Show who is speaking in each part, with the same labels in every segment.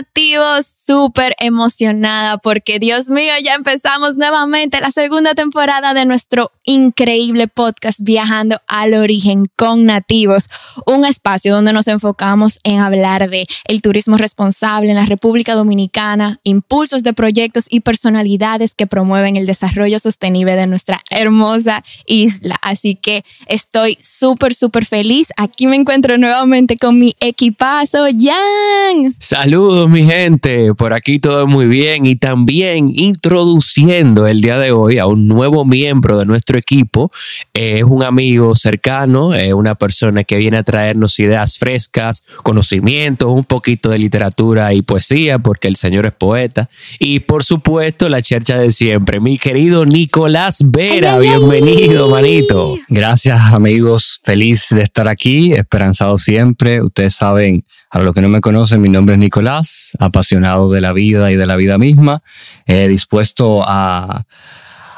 Speaker 1: Nativos, súper emocionada porque Dios mío, ya empezamos nuevamente la segunda temporada de nuestro increíble podcast Viajando al Origen con Nativos, un espacio donde nos enfocamos en hablar de el turismo responsable en la República Dominicana, impulsos de proyectos y personalidades que promueven el desarrollo sostenible de nuestra hermosa isla. Así que estoy súper, súper feliz. Aquí me encuentro nuevamente con mi equipazo, Jan.
Speaker 2: Saludos mi gente, por aquí todo muy bien y también introduciendo el día de hoy a un nuevo miembro de nuestro equipo. es un amigo cercano, es una persona que viene a traernos ideas frescas, conocimientos, un poquito de literatura y poesía, porque el señor es poeta. Y por supuesto la chercha de siempre, mi querido Nicolás Vera, bienvenido manito.
Speaker 3: Gracias amigos, feliz de estar aquí, esperanzado siempre. Ustedes saben a los que no me conocen, mi nombre es Nicolás, apasionado de la vida y de la vida misma, eh, dispuesto a,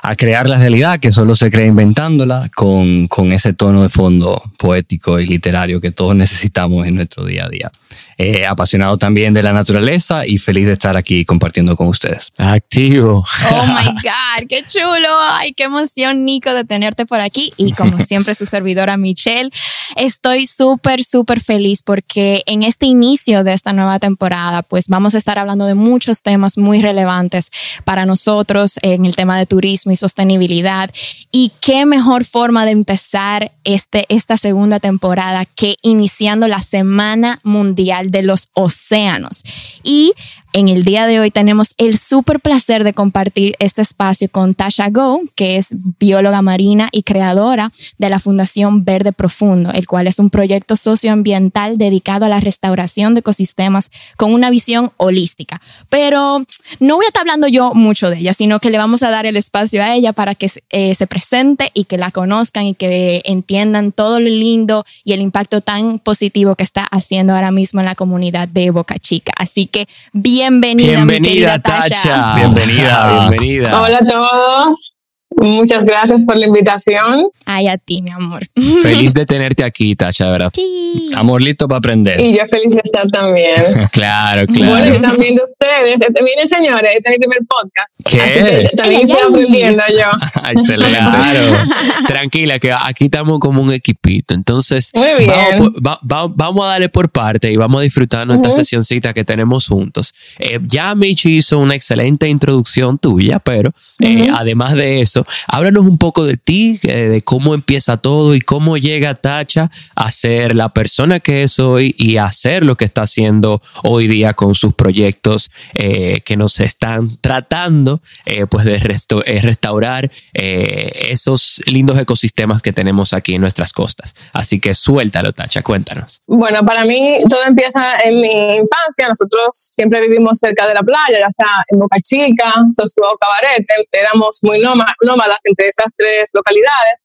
Speaker 3: a, crear la realidad que solo se crea inventándola con, con ese tono de fondo poético y literario que todos necesitamos en nuestro día a día. Eh, apasionado también de la naturaleza y feliz de estar aquí compartiendo con ustedes.
Speaker 2: Activo.
Speaker 1: Oh my God, qué chulo. Ay, qué emoción, Nico, de tenerte por aquí. Y como siempre, su servidora Michelle. Estoy súper, súper feliz porque en este inicio de esta nueva temporada, pues vamos a estar hablando de muchos temas muy relevantes para nosotros en el tema de turismo y sostenibilidad. Y qué mejor forma de empezar este, esta segunda temporada que iniciando la Semana Mundial de los Océanos. Y en el día de hoy tenemos el súper placer de compartir este espacio con Tasha Go, que es bióloga marina y creadora de la Fundación Verde Profundo, el cual es un proyecto socioambiental dedicado a la restauración de ecosistemas con una visión holística. Pero no voy a estar hablando yo mucho de ella, sino que le vamos a dar el espacio a ella para que eh, se presente y que la conozcan y que entiendan todo lo lindo y el impacto tan positivo que está haciendo ahora mismo en la comunidad de Boca Chica. Así que bien Bienvenida, mi querida Tasha.
Speaker 2: Bienvenida, bienvenida.
Speaker 4: Hola a todos. Muchas gracias por la invitación.
Speaker 1: Ay, a ti, mi amor.
Speaker 2: Feliz de tenerte aquí, Tasha, ¿verdad?
Speaker 1: Sí.
Speaker 3: Amor listo para aprender.
Speaker 4: Y yo feliz de estar también.
Speaker 2: claro, claro.
Speaker 4: Bueno, y también de ustedes. Este, miren, señores, este es mi primer podcast.
Speaker 2: ¿Qué?
Speaker 4: Así que también estoy aprendiendo yo.
Speaker 2: Excelente. Claro. Tranquila, que aquí estamos como un equipito. Entonces,
Speaker 4: Muy bien.
Speaker 2: Vamos, va, va, vamos, a darle por parte y vamos a disfrutarnos uh -huh. esta sesioncita que tenemos juntos. Eh, ya Michi hizo una excelente introducción tuya, pero uh -huh. eh, además de eso, háblanos un poco de ti, eh, de cómo empieza todo y cómo llega Tacha a ser la persona que es hoy y a hacer lo que está haciendo hoy día con sus proyectos eh, que nos están tratando eh, pues de resto, restaurar esos lindos ecosistemas que tenemos aquí en nuestras costas. Así que suéltalo, Tacha, cuéntanos.
Speaker 4: Bueno, para mí todo empieza en mi infancia. Nosotros siempre vivimos cerca de la playa, ya sea en Boca Chica, Sosúa o Cabarete. Éramos muy nómadas nómadas entre esas tres localidades.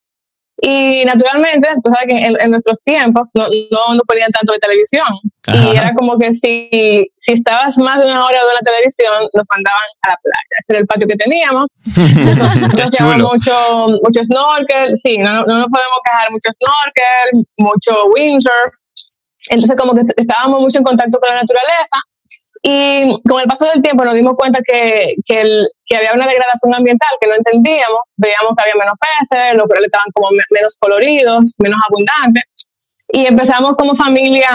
Speaker 4: Y naturalmente, tú sabes que en, en nuestros tiempos no, no, no, ponían tanto de televisión. Ajá. Y era como que si, si estabas más de una hora de la televisión, nos mandaban a la playa. Ese era el patio que teníamos. Nosotros llevamos mucho, mucho snorkel. Sí, no, no, no nos podemos quejar. Mucho snorkel, mucho windsurf. Entonces, como que estábamos mucho en contacto con la naturaleza. Y con el paso del tiempo nos dimos cuenta que, que, el, que, había una degradación ambiental que no entendíamos. Veíamos que había menos peces, los corales estaban como menos coloridos, menos abundantes. Y empezamos como familia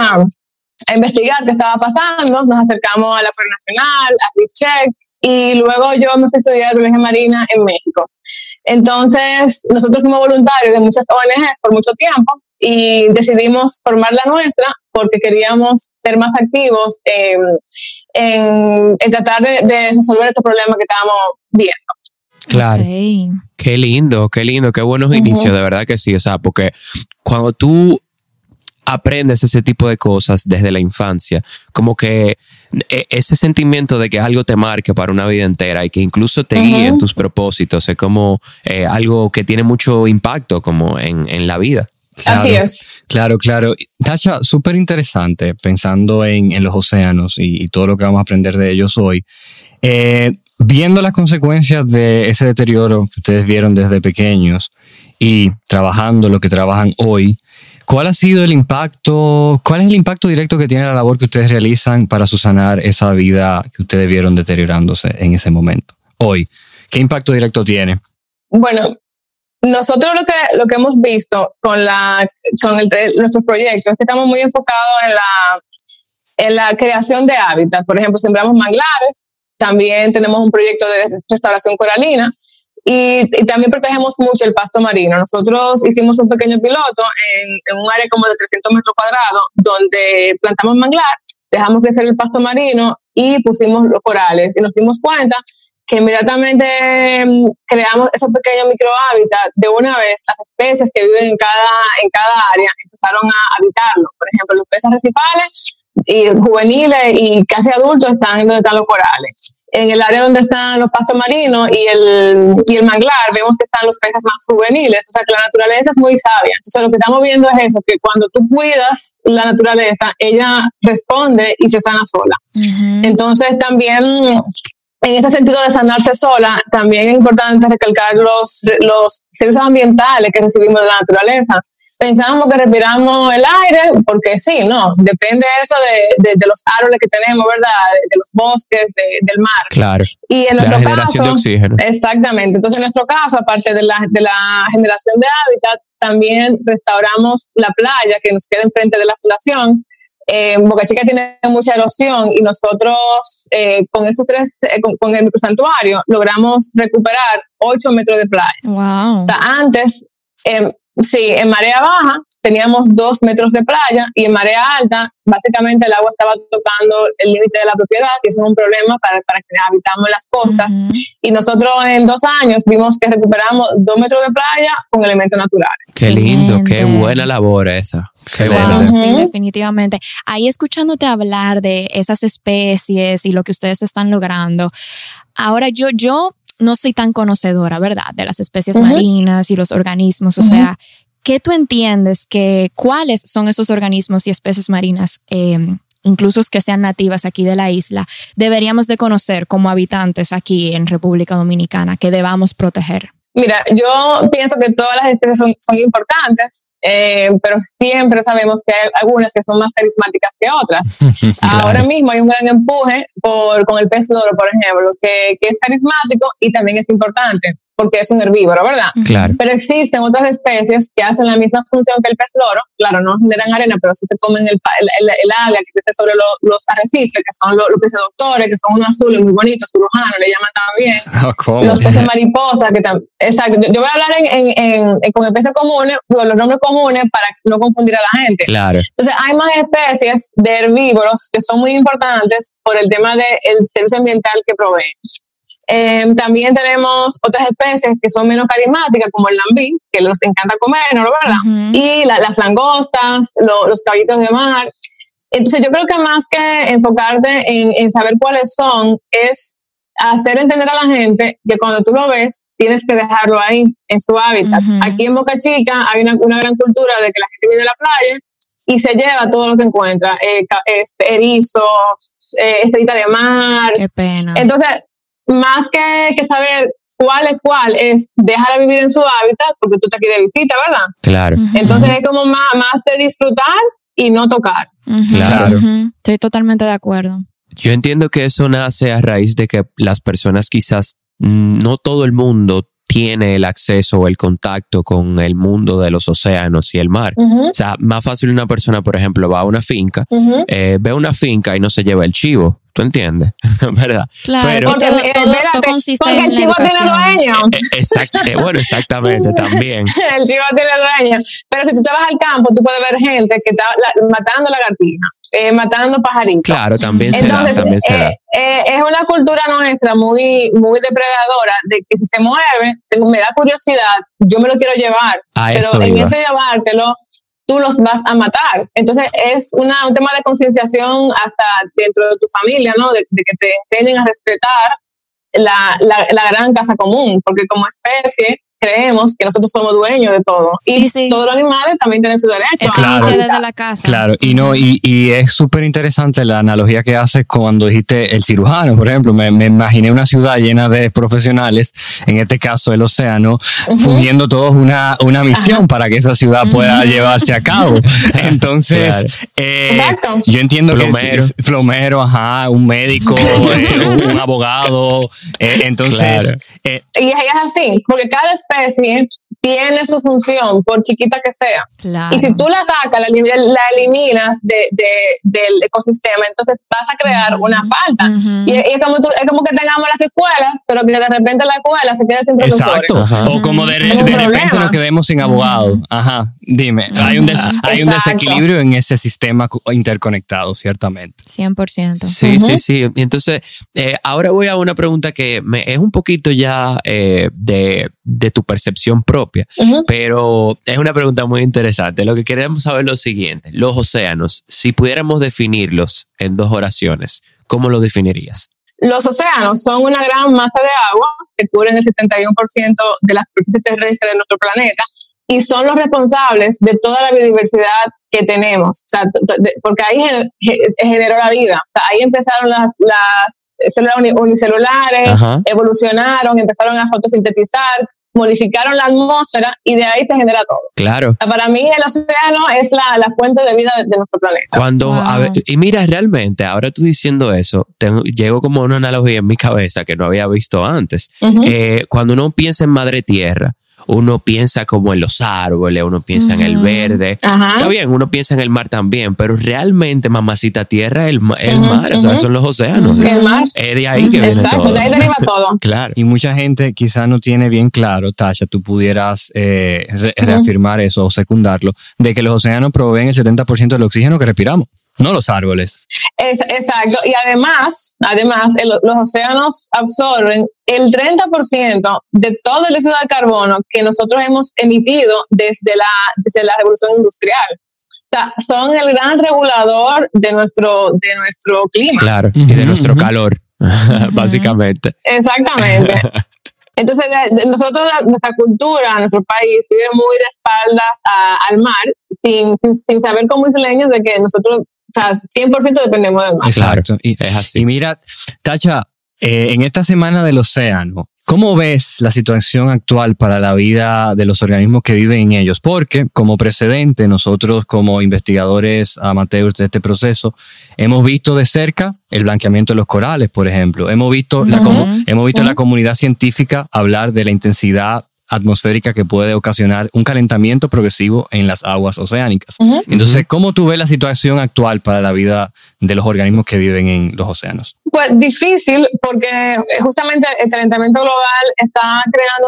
Speaker 4: a investigar qué estaba pasando. Nos acercamos a la Parque Nacional, a Check, y luego yo me fui a estudiar biología marina en México. Entonces, nosotros fuimos voluntarios de muchas ONGs por mucho tiempo y decidimos formar la nuestra porque queríamos ser más activos en, en, en tratar de, de, resolver estos problemas que estábamos viendo.
Speaker 2: Claro. Okay. Qué lindo, qué lindo, qué buenos uh -huh. inicios, de verdad que sí. O sea, porque cuando tú aprendes ese tipo de cosas desde la infancia, como que ese sentimiento de que algo te marque para una vida entera y que incluso te uh -huh. guíe en tus propósitos, es como eh, algo que tiene mucho impacto como en, en la vida.
Speaker 4: Claro, Así es.
Speaker 3: Claro, claro. Tacha, súper interesante pensando en, en, los océanos y, y, todo lo que vamos a aprender de ellos hoy. Eh, viendo las consecuencias de ese deterioro que ustedes vieron desde pequeños y trabajando lo que trabajan hoy, ¿Cuál ha sido el impacto, cuál es el impacto directo que tiene la labor que ustedes realizan para susanar esa vida que ustedes vieron deteriorándose en ese momento? Hoy, ¿qué impacto directo tiene?
Speaker 4: Bueno, nosotros lo que, lo que hemos visto con, la, con el, nuestros proyectos es que estamos muy enfocados en la, en la creación de hábitat. Por ejemplo, sembramos manglares, también tenemos un proyecto de restauración coralina y, también protegemos mucho el pasto marino. Nosotros hicimos un pequeño piloto en, un área como de 300 metros cuadrados donde plantamos manglar, dejamos crecer el pasto marino y pusimos los corales y nos dimos cuenta que inmediatamente mm, creamos esos pequeños microhábitats, de una vez las especies que viven en cada, en cada área empezaron a habitarlo. Por ejemplo, los peces recifales y juveniles y casi adultos están donde están los corales en el área donde están los pastos marinos y el, y el manglar, vemos que están los peces más juveniles. O sea, que la naturaleza es muy sabia. Entonces, lo que estamos viendo es eso, que cuando tú cuidas la naturaleza, ella responde y se sana sola. Entonces, también en ese sentido de sanarse sola, también es importante recalcar los, los servicios ambientales que recibimos de la naturaleza pensamos que respiramos el aire, porque sí, no, depende eso de, de, los árboles que tenemos, ¿verdad? De, los bosques, del mar.
Speaker 2: Claro.
Speaker 4: Y en nuestro
Speaker 2: caso, de oxígeno.
Speaker 4: exactamente. Entonces, en nuestro caso, aparte de la, de la generación de hábitat, también restauramos la playa que nos queda enfrente de la fundación. Eh, Boca Chica tiene mucha erosión y nosotros eh, con esos tres, eh, con, con, el santuario, logramos recuperar 8 metros de playa.
Speaker 1: Wow.
Speaker 4: O sea, antes eh, Sí, en marea baja teníamos dos metros de playa y en marea alta, básicamente el agua estaba tocando el límite de la propiedad, que eso es un problema para, para quienes habitamos las costas. Y nosotros en dos años vimos que recuperamos dos metros de playa con elementos naturales.
Speaker 2: Qué lindo, qué buena labor esa.
Speaker 1: Sí, definitivamente. Ahí escuchándote hablar de esas especies y lo que ustedes están logrando. Ahora yo, yo no soy tan conocedora, ¿verdad? De las especies marinas y los organismos. O sea, ¿qué tú entiendes que cuáles son esos organismos y especies marinas, eh, incluso que sean nativas aquí de la isla, deberíamos de conocer como habitantes aquí en República Dominicana, que debamos proteger?
Speaker 4: Mira, yo pienso que todas las especies son, son importantes, eh, pero siempre sabemos que hay algunas que son más carismáticas que otras. Ahora mismo hay un gran empuje por, con el pez oro, por ejemplo, que, que es carismático y también es importante porque es un herbívoro, ¿verdad?
Speaker 2: Claro.
Speaker 4: Pero existen otras especies que hacen la misma función que el pez loro. Claro, no generan arena, pero sí se comen el, el, el, alga que está sobre los arrecifes, que son los, peces doctores, que son unos azules muy bonitos, cirujanos, le llaman también.
Speaker 2: Oh,
Speaker 4: los peces mariposa, que también. Exacto. Yo voy a hablar en, en, en, con especies comunes, los nombres comunes para no confundir a la gente.
Speaker 2: Claro.
Speaker 4: Entonces, hay más especies de herbívoros que son muy importantes por el tema del servicio ambiental que proveen. Em, también tenemos otras especies que son menos carismáticas, como el lambí, que nos encanta comer, ¿no? ¿verdad? Y las langostas, los caballitos de mar. Entonces yo creo que más que enfocarte en, saber cuáles son, es hacer entender a la gente que cuando tú lo ves, tienes que dejarlo ahí, en su hábitat. Aquí en Boca Chica hay una, gran cultura de que la gente viene a la playa y se lleva todo lo que encuentra, eh, este, erizo, eh, estrellita de mar.
Speaker 1: Qué pena.
Speaker 4: Entonces, más que, que saber cuál es cuál, es dejar de vivir en su hábitat porque tú estás aquí de visita, ¿verdad?
Speaker 2: Claro.
Speaker 4: Entonces es como más, más de disfrutar y no tocar.
Speaker 2: Claro.
Speaker 1: Estoy totalmente de acuerdo.
Speaker 2: Yo entiendo que eso nace a raíz de que las personas quizás mm, no todo el mundo tiene el acceso o el contacto con el mundo de los océanos y el mar. O sea, más fácil una persona, por ejemplo, va a una finca, eh, ve una finca y no se lleva el chivo. ¿Tú entiendes? ¿Verdad?
Speaker 1: Claro, Pero, porque, todo, todo, consiste
Speaker 4: porque
Speaker 1: el
Speaker 4: chivo tiene dueño.
Speaker 2: Eh, eh, bueno, exactamente, también.
Speaker 4: el chivo tiene dueño. Pero si tú te vas al campo, tú puedes ver gente que está matando lagartijas, eh, matando pajaritos.
Speaker 2: Claro, también se da, también se da.
Speaker 4: es una cultura nuestra muy, muy depredadora de que si se mueve, me da curiosidad, yo me lo quiero llevar. pero en ese llevártelo, tú los vas a matar. Entonces es una, un tema de concienciación hasta dentro de tu familia, ¿no? De, que te enseñen a respetar la, la, la, gran casa común, porque como especie creemos que nosotros somos dueños de todo. Y todos los animales también tienen su derecho.
Speaker 3: Claro,
Speaker 1: desde la casa.
Speaker 3: Claro, y, no, y, y es súper interesante la analogía que haces cuando dijiste el cirujano, por ejemplo. Me, me, imaginé una ciudad llena de profesionales, en este caso el océano, fungiendo todos una, una misión para que esa ciudad pueda llevarse a cabo. Entonces, eh, yo entiendo que es, plomero, ajá, un médico, eh, un, abogado. Eh, entonces,
Speaker 4: y es así, porque cada especie tiene su función, por chiquita que sea. Y si tú la sacas, la, eliminas de, del ecosistema, entonces vas a crear una falta. y, es, como es como que tengamos las escuelas, pero que de repente la escuela se quede sin profesores.
Speaker 3: Exacto. O como de, repente nos quedemos sin abogados. Ajá. Dime, hay un, hay un desequilibrio en ese sistema interconectado, ciertamente.
Speaker 1: 100%.
Speaker 2: Sí, sí, sí. Y entonces, eh, ahora voy a una pregunta que me, es un poquito ya eh, de, de tu percepción propia pero es una pregunta muy interesante. Lo que queremos saber es lo siguiente. Los océanos, si pudiéramos definirlos en dos oraciones, ¿cómo lo definirías?
Speaker 4: Los océanos son una gran masa de agua que cubren el 71% de la superficie terrestre de nuestro planeta y son los responsables de toda la biodiversidad que tenemos, o sea, porque ahí generó la vida, o sea, ahí empezaron las, las células unicelulares, evolucionaron, empezaron a fotosintetizar, modificaron la atmósfera y de ahí se genera todo.
Speaker 2: Claro.
Speaker 4: Para mí el océano es la, la fuente de vida de, nuestro planeta.
Speaker 2: Cuando, y mira, realmente, ahora tú diciendo eso, llego como una analogía en mi cabeza que no había visto antes. Eh, cuando uno piensa en madre tierra, uno piensa como en los árboles, uno piensa en el verde. Está bien, uno piensa en el mar también, pero realmente mamacita tierra, el, el mar, o sea, son los océanos.
Speaker 4: El mar.
Speaker 2: Es de ahí que viene todo.
Speaker 4: de ahí deriva todo.
Speaker 3: claro. Y mucha gente quizá no tiene bien claro, Tasha, tú pudieras eh, reafirmar eso o secundarlo, de que los océanos proveen el 70% del oxígeno que respiramos no los árboles.
Speaker 4: exacto. Y además, además los océanos absorben el 30% de todo el dióxido de carbono que nosotros hemos emitido desde la, desde la revolución industrial. O sea, son el gran regulador de nuestro, de nuestro clima.
Speaker 2: Claro, y de nuestro calor, básicamente.
Speaker 4: Exactamente. Entonces, nosotros, nuestra cultura, nuestro país vive muy de espaldas al mar, sin, sin, sin, saber como isleños de que nosotros sea, 100% dependemos del mar.
Speaker 3: Exacto. Y, es así. Y mira, Tacha, eh, en esta semana del océano, ¿Cómo ves la situación actual para la vida de los organismos que viven en ellos? Porque como precedente, nosotros como investigadores amateurs de este proceso, hemos visto de cerca el blanqueamiento de los corales, por ejemplo. Hemos visto, la, hemos visto la comunidad científica hablar de la intensidad atmosférica que puede ocasionar un calentamiento progresivo en las aguas oceánicas. Entonces, ¿cómo tú ves la situación actual para la vida de los organismos que viven en los océanos?
Speaker 4: Pues difícil, porque justamente el calentamiento global está creando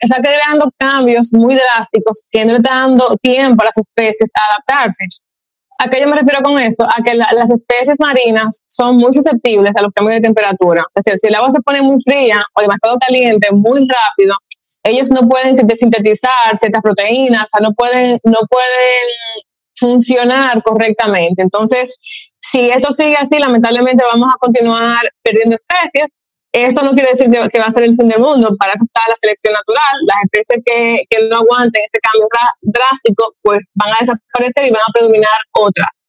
Speaker 4: está, creando cambios muy drásticos que no está dando tiempo a las especies a adaptarse. ¿A qué yo me refiero con esto? A que las especies marinas son muy susceptibles a los cambios de temperatura. O sea, si el agua se pone muy fría o demasiado caliente muy rápido, ellos no pueden sintetizar ciertas proteínas, o sea, no pueden, no pueden funcionar correctamente. Entonces, si esto sigue así, lamentablemente vamos a continuar perdiendo especies eso no quiere decir que, va a ser el fin del mundo, para eso está la selección natural. Las especies que, que no aguanten ese cambio drástico, pues van a desaparecer y van a predominar otras.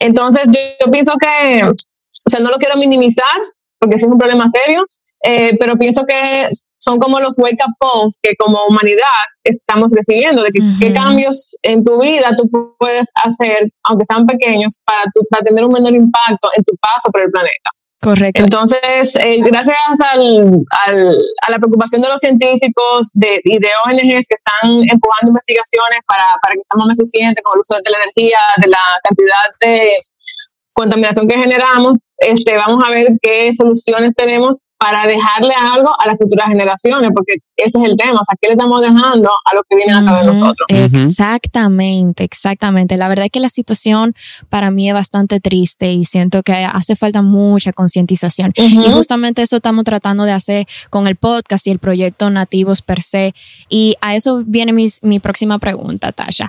Speaker 4: Entonces, yo, pienso que, o sea, no lo quiero minimizar, porque sí es un problema serio, eh, pero pienso que son como los wake-up calls que como humanidad estamos recibiendo, de que, qué cambios en tu vida tú puedes hacer, aunque sean pequeños, para, para tener un menor impacto en tu paso por el planeta.
Speaker 1: Correcto.
Speaker 4: Entonces, eh, gracias al, al, a la preocupación de los científicos de, y de ONGs que están empujando investigaciones para, para que seamos más eficientes con el uso de la energía, de la cantidad de contaminación que generamos, este, vamos a ver qué soluciones tenemos para dejarle algo a las futuras generaciones, porque ese es el tema, o sea, ¿qué le estamos dejando a los que vienen atrás de nosotros?
Speaker 1: Exactamente, exactamente. La verdad es que la situación para mí es bastante triste y siento que hace falta mucha concientización. Y justamente eso estamos tratando de hacer con el podcast y el proyecto Nativos per se. Y a eso viene mi, mi próxima pregunta, Tasha.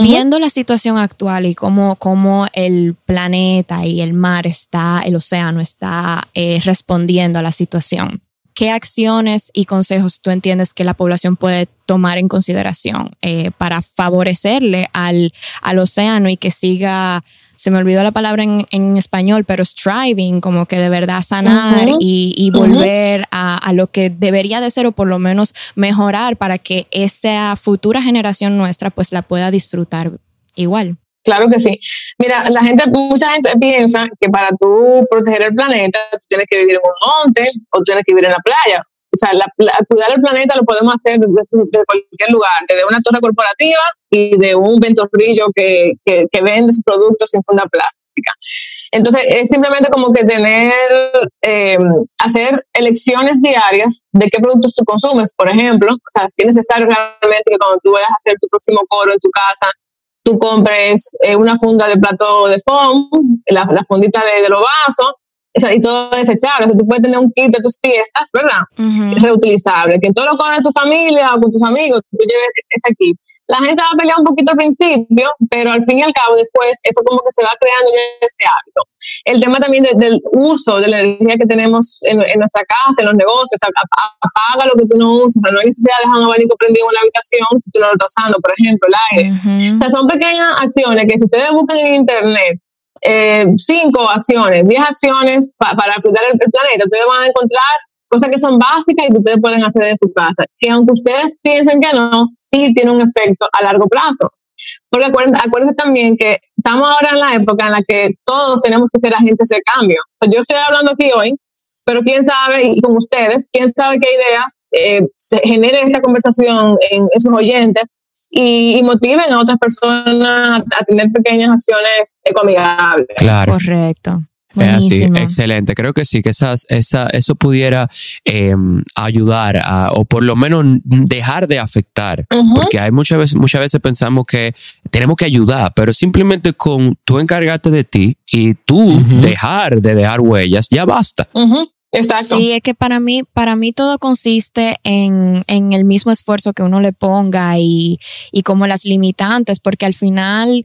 Speaker 1: Viendo la situación actual y cómo, cómo el planeta y el mar está el océano está eh, respondiendo a la situación. ¿qué acciones y consejos tú entiendes que la población puede tomar en consideración eh, para favorecerle al, al océano y que siga se me olvidó la palabra en, español, pero striving, como que de verdad sanar y, volver a, a, lo que debería de ser o por lo menos mejorar para que esa futura generación nuestra pues la pueda disfrutar igual.
Speaker 4: Claro que sí. Mira, la gente, mucha gente piensa que para tú proteger el planeta, tú tienes que vivir en un monte o tienes que vivir en la playa. O sea, cuidar el planeta lo podemos hacer desde, cualquier lugar, desde una torre corporativa y de un ventorrillo que, que, que vende sus productos sin funda plástica. Entonces, es simplemente como que tener, eh, hacer elecciones diarias de qué productos tú consumes, por ejemplo. O sea, si es necesario realmente que cuando tú vayas a hacer tu próximo coro en tu casa, tú compres eh, una funda de plato de foam, la, la fundita de, de los vasos, y todo desechable. O sea, tú puedes tener un kit de tus fiestas, ¿verdad? reutilizable. Que todo lo con tu familia o con tus amigos, tú lleves ese kit. La gente va a pelear un poquito al principio, pero al fin y al cabo, después, eso como que se va creando ese hábito. El tema también del uso de la energía que tenemos en, nuestra casa, en los negocios, apaga lo que tú no usas. O sea, no hay necesidad de dejar un abanico prendido en una habitación si tú no lo estás usando, por ejemplo, el aire. O sea, son pequeñas acciones que si ustedes buscan en internet, eh, cinco acciones, diez acciones para cuidar el, planeta, ustedes van a encontrar cosas que son básicas y que ustedes pueden hacer en su casa. Que aunque ustedes piensen que no, sí tiene un efecto a largo plazo. Porque acuérdense, también que estamos ahora en la época en la que todos tenemos que ser agentes de cambio. O sea, yo estoy hablando aquí hoy, pero quién sabe, y con ustedes, quién sabe qué ideas eh, se genere esta conversación en, en sus oyentes y, motiven a otras personas a tener pequeñas acciones ecoamigables.
Speaker 2: Claro.
Speaker 1: Correcto.
Speaker 2: Es así, excelente. Creo que sí, que esas, esa, eso pudiera em, ayudar a, o por lo menos dejar de afectar. Porque hay muchas veces, muchas veces pensamos que tenemos que ayudar, pero simplemente con tú encargarte de ti y tú dejar de dejar huellas, ya basta.
Speaker 4: Exacto.
Speaker 1: Sí, es que para mí, para mí todo consiste en, en el mismo esfuerzo que uno le ponga y, y como las limitantes, porque al final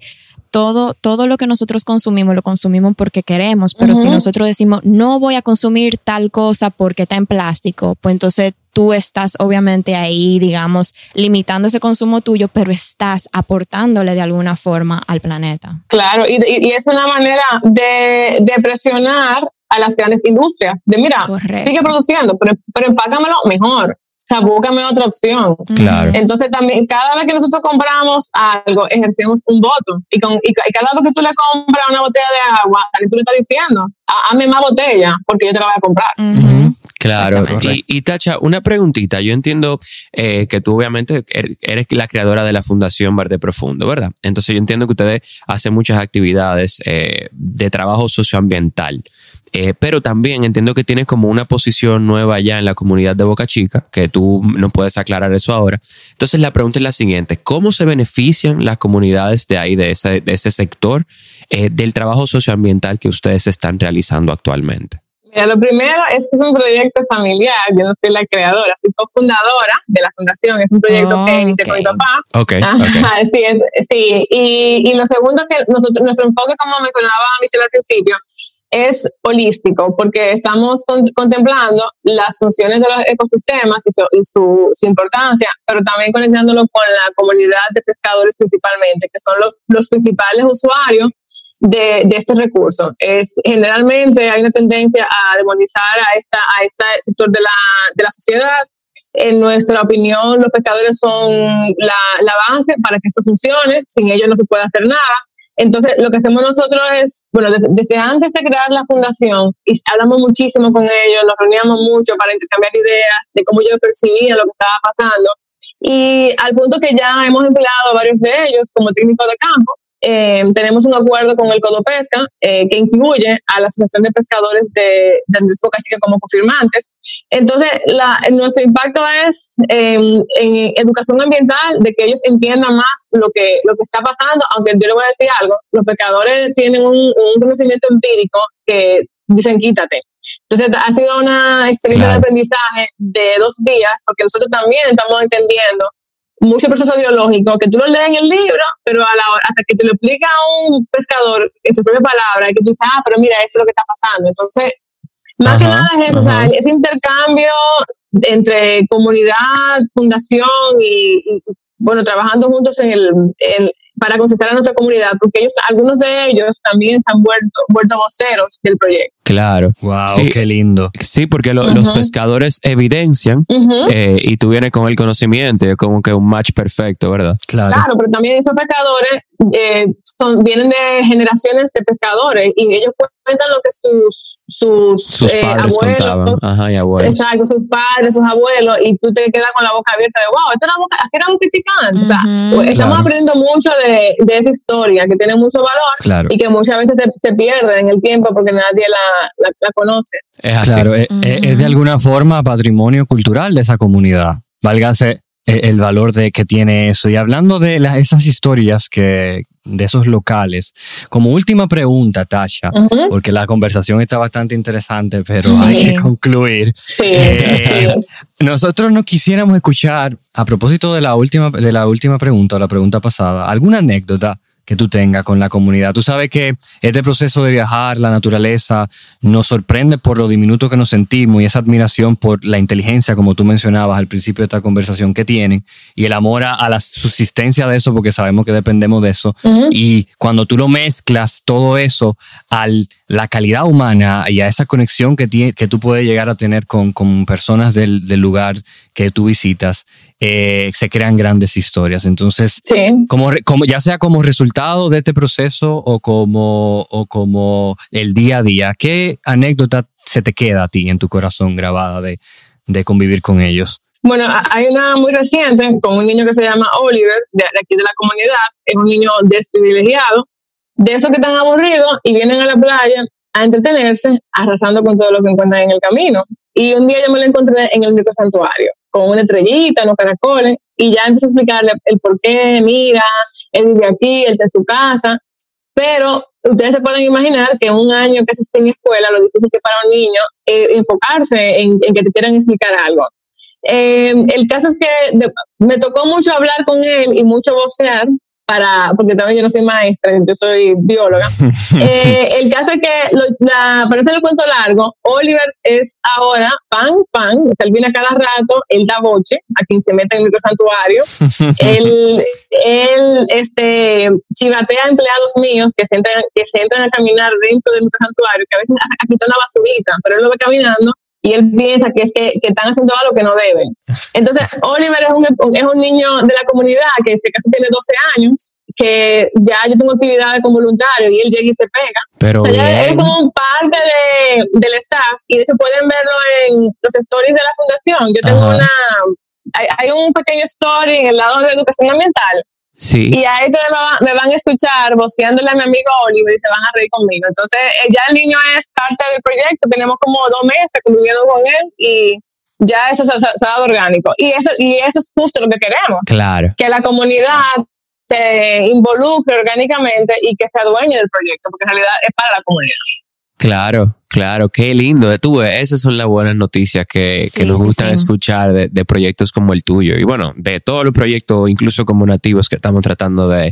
Speaker 1: todo, todo lo que nosotros consumimos lo consumimos porque queremos, pero si nosotros decimos no voy a consumir tal cosa porque está en plástico, pues entonces tú estás obviamente ahí, digamos, limitando ese consumo tuyo, pero estás aportándole de alguna forma al planeta.
Speaker 4: Claro, y, y es una manera de, de presionar a las grandes industrias, de mira, sigue produciendo, pero, pero empácamelo mejor. O sea, búscame otra opción.
Speaker 2: Claro.
Speaker 4: Entonces también, cada vez que nosotros compramos algo, ejercemos un voto. Y, con, y, cada vez que tú le compras una botella de agua, tú le estás diciendo, hazme más botella, porque yo te la voy a comprar.
Speaker 2: Claro. Y, y, Tacha, una preguntita. Yo entiendo eh, que tú obviamente er, eres la creadora de la Fundación Verde Profundo, ¿verdad? Entonces yo entiendo que ustedes hacen muchas actividades eh, de trabajo socioambiental. Eh, pero también entiendo que tienes como una posición nueva ya en la comunidad de Boca Chica, que tú nos puedes aclarar eso ahora. Entonces la pregunta es la siguiente, ¿cómo se benefician las comunidades de ahí, de ese, de ese sector, eh, del trabajo socioambiental que ustedes están realizando actualmente?
Speaker 4: Mira, lo primero es que es un proyecto familiar, yo no soy la creadora, soy cofundadora de la fundación, es un proyecto que inicié con mi papá.
Speaker 2: Ok.
Speaker 4: sí, sí. Y, y, lo segundo es que nosotros, nuestro enfoque, como mencionaba Michelle al principio, es holístico porque estamos contemplando las funciones de los ecosistemas y, su, importancia, pero también conectándolo con la comunidad de pescadores principalmente, que son los, los principales usuarios de, de, este recurso. Es, generalmente hay una tendencia a demonizar a, esta, a este sector de la, de la sociedad. En nuestra opinión, los pescadores son la, la base para que esto funcione. Sin ellos no se puede hacer nada entonces, lo que hacemos nosotros es, bueno, desde, antes de crear la fundación, hablamos muchísimo con ellos, nos reuníamos mucho para intercambiar ideas de cómo ellos percibían lo que estaba pasando. Y al punto que ya hemos empleado a varios de ellos como técnicos de campo eh, tenemos un acuerdo con el Codopesca eh, que incluye a la Asociación de Pescadores de, de Andrés Bocachica como confirmantes. Entonces, la, nuestro impacto es en educación ambiental, de que ellos entiendan más lo que, lo que está pasando, aunque yo le voy a decir algo, los pescadores tienen un, un conocimiento empírico que dicen quítate. Entonces, ha sido una experiencia de aprendizaje de dos días, porque nosotros también estamos entendiendo mucho proceso biológico que tú lo lees en el libro, pero a la hora, hasta que te lo explica un pescador en sus propias palabras, que tú dices, ah, pero mira, eso es lo que está pasando. Entonces, Más que nada es eso, o sea, ese intercambio entre comunidad, fundación y, bueno, trabajando juntos en el, para concentrar a nuestra comunidad, porque ellos, algunos de ellos también se han vuelto, vuelto voceros del proyecto.
Speaker 2: Claro.
Speaker 3: Wow, qué lindo.
Speaker 2: Sí, porque los pescadores evidencian eh, y tú vienes con el conocimiento, es como que un match perfecto, ¿verdad?
Speaker 4: Claro. Claro, pero también esos pescadores eh, son, vienen de generaciones de pescadores y ellos cuentan lo que sus, sus,
Speaker 2: eh,
Speaker 4: abuelos,
Speaker 2: Ajá, y abuelos.
Speaker 4: Exacto, sus padres, sus abuelos, y tú te quedas con la boca abierta de wow, esto era boca, así era boca chicana. o sea, estamos aprendiendo mucho de, de, esa historia que tiene mucho valor y que muchas veces se, se pierde en el tiempo porque nadie la, la, conoce.
Speaker 3: Es así. Claro, es, de alguna forma patrimonio cultural de esa comunidad. Válgase el valor de que tiene eso. Y hablando de las, esas historias que, de esos locales, como última pregunta, Tasha, porque la conversación está bastante interesante, pero hay que concluir.
Speaker 4: Eh,
Speaker 3: nosotros nos quisiéramos escuchar, a propósito de la última, de la última pregunta o la pregunta pasada, alguna anécdota que tú tengas con la comunidad. Tú sabes que este proceso de viajar, la naturaleza, nos sorprende por lo diminuto que nos sentimos y esa admiración por la inteligencia, como tú mencionabas al principio de esta conversación que tienen, y el amor a, la subsistencia de eso, porque sabemos que dependemos de eso. Y cuando tú lo mezclas todo eso a la calidad humana y a esa conexión que, que tú puedes llegar a tener con, con personas del, del lugar que tú visitas, eh, se crean grandes historias. Entonces, como, como, ya sea como resultado de este proceso o como, o como el día a día, ¿qué anécdota se te queda a ti en tu corazón grabada de, de convivir con ellos?
Speaker 4: Bueno, hay una muy reciente con un niño que se llama Oliver, de aquí de la comunidad, es un niño desprivilegiado, de esos que están aburridos y vienen a la playa a entretenerse, arrasando con todo lo que encuentran en el camino. Y un día yo me lo encontré en el único santuario con una estrellita, los caracoles, y ya empiezo a explicarle el por qué, mira, él vive aquí, él está en su casa, pero ustedes se pueden imaginar que un año que se en escuela, lo difícil que para un niño eh, enfocarse en, que te quieran explicar algo. Eh, el caso es que me tocó mucho hablar con él y mucho vocear, para, porque también yo no soy maestra, yo soy bióloga. Eh, el caso es que, lo, la, para hacer el cuento largo, Oliver es ahora fan, fan, él viene a cada rato, él da boche a quien se mete en el microsantuario, él, él este, chivatea a empleados míos que se, entran, que se entran a caminar dentro del microsantuario, que a veces a, a quitar una basurita, pero él lo va caminando y él piensa que es que, que, están haciendo algo que no deben. Entonces, Oliver es un, es un niño de la comunidad que este caso tiene 12 años, que ya yo tengo actividades como voluntario y él llega y se pega.
Speaker 2: Pero
Speaker 4: es como parte de, del staff y eso pueden verlo en los stories de la fundación. Yo tengo una, hay, hay, un pequeño story en el lado de educación ambiental y ahí me, van a escuchar voceándole a mi amigo Oliver y se van a reír conmigo. Entonces, eh, ya el niño es parte del proyecto, tenemos como dos meses conviviendo con él y ya eso se, ha dado orgánico. Y eso, y eso es justo lo que queremos.
Speaker 2: Claro.
Speaker 4: Que la comunidad se involucre orgánicamente y que sea dueño del proyecto, porque en realidad es para la comunidad.
Speaker 2: Claro, claro, qué lindo. Tú, esas son las buenas noticias que, nos gustan escuchar de, proyectos como el tuyo. Y bueno, de todos los proyectos, incluso como nativos que estamos tratando de,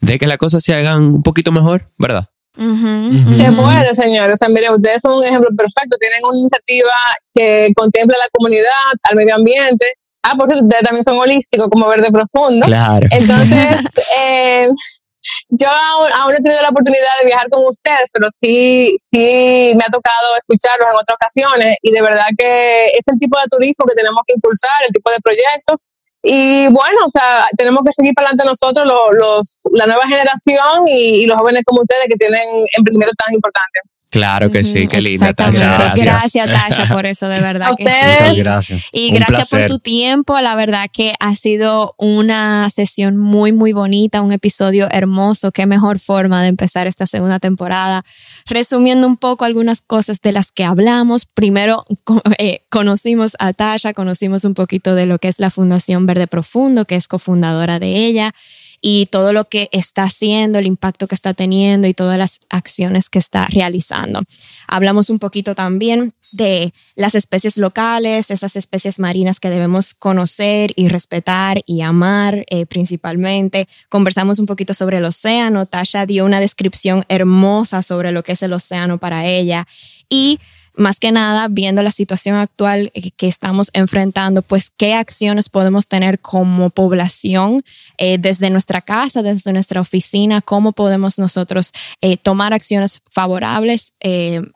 Speaker 2: de que las cosas se hagan un poquito mejor, ¿verdad?
Speaker 4: Se puede, señor. O sea, mire, ustedes son un ejemplo perfecto. Tienen una iniciativa que contempla a la comunidad, al medio ambiente. Ah, por cierto, ustedes también son holísticos como Verde Profundo.
Speaker 2: Claro.
Speaker 4: Entonces, eh, yo aún, no he tenido la oportunidad de viajar con ustedes, pero sí, sí me ha tocado escucharlos en otras ocasiones y de verdad que es el tipo de turismo que tenemos que impulsar, el tipo de proyectos. Y bueno, o sea, tenemos que seguir para adelante nosotros, los, la nueva generación y, y los jóvenes como ustedes que tienen emprendimientos tan importantes.
Speaker 2: Claro que sí, qué linda, Tasha.
Speaker 1: Gracias. gracias, Tasha, por eso, de verdad.
Speaker 4: que sí.
Speaker 3: gracias.
Speaker 1: Y gracias por tu tiempo. La verdad que ha sido una sesión muy, muy bonita, un episodio hermoso. Qué mejor forma de empezar esta segunda temporada. Resumiendo un poco algunas cosas de las que hablamos. Primero, eh, conocimos a Tasha, conocimos un poquito de lo que es la Fundación Verde Profundo, que es cofundadora de ella y todo lo que está haciendo, el impacto que está teniendo y todas las acciones que está realizando. Hablamos un poquito también de las especies locales, esas especies marinas que debemos conocer y respetar y amar eh, principalmente. Conversamos un poquito sobre el océano. Tasha dio una descripción hermosa sobre lo que es el océano para ella. Y más que nada, viendo la situación actual eh, que estamos enfrentando, pues qué acciones podemos tener como población eh, desde nuestra casa, desde nuestra oficina, cómo podemos nosotros eh, tomar acciones favorables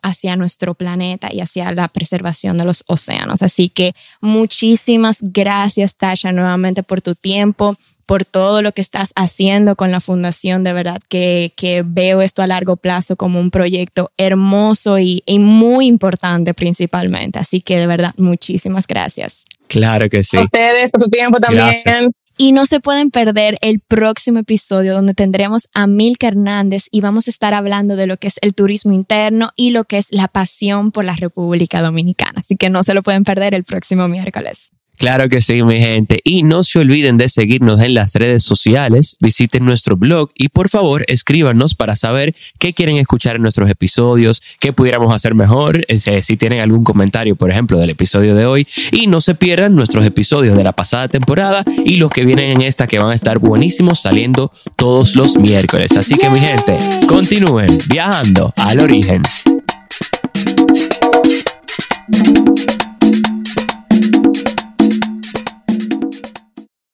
Speaker 1: hacia nuestro planeta y hacia la preservación de los océanos. Así que muchísimas gracias, Tasha, nuevamente por tu tiempo por todo lo que estás haciendo con la fundación. De verdad que, que veo esto a largo plazo como un proyecto hermoso y, y, muy importante principalmente. Así que de verdad, muchísimas gracias.
Speaker 2: Claro que sí.
Speaker 4: A ustedes, por tu tiempo también.
Speaker 1: Y no se pueden perder el próximo episodio donde tendremos a Milka Hernández y vamos a estar hablando de lo que es el turismo interno y lo que es la pasión por la República Dominicana. Así que no se lo pueden perder el próximo miércoles.
Speaker 2: Claro que sí, mi gente. Y no se olviden de seguirnos en las redes sociales, visiten nuestro blog y por favor escríbanos para saber qué quieren escuchar en nuestros episodios, qué pudiéramos hacer mejor, eh, si tienen algún comentario, por ejemplo, del episodio de hoy. Y no se pierdan nuestros episodios de la pasada temporada y los que vienen en esta que van a estar buenísimos saliendo todos los miércoles. Así que, mi gente, continúen viajando al origen.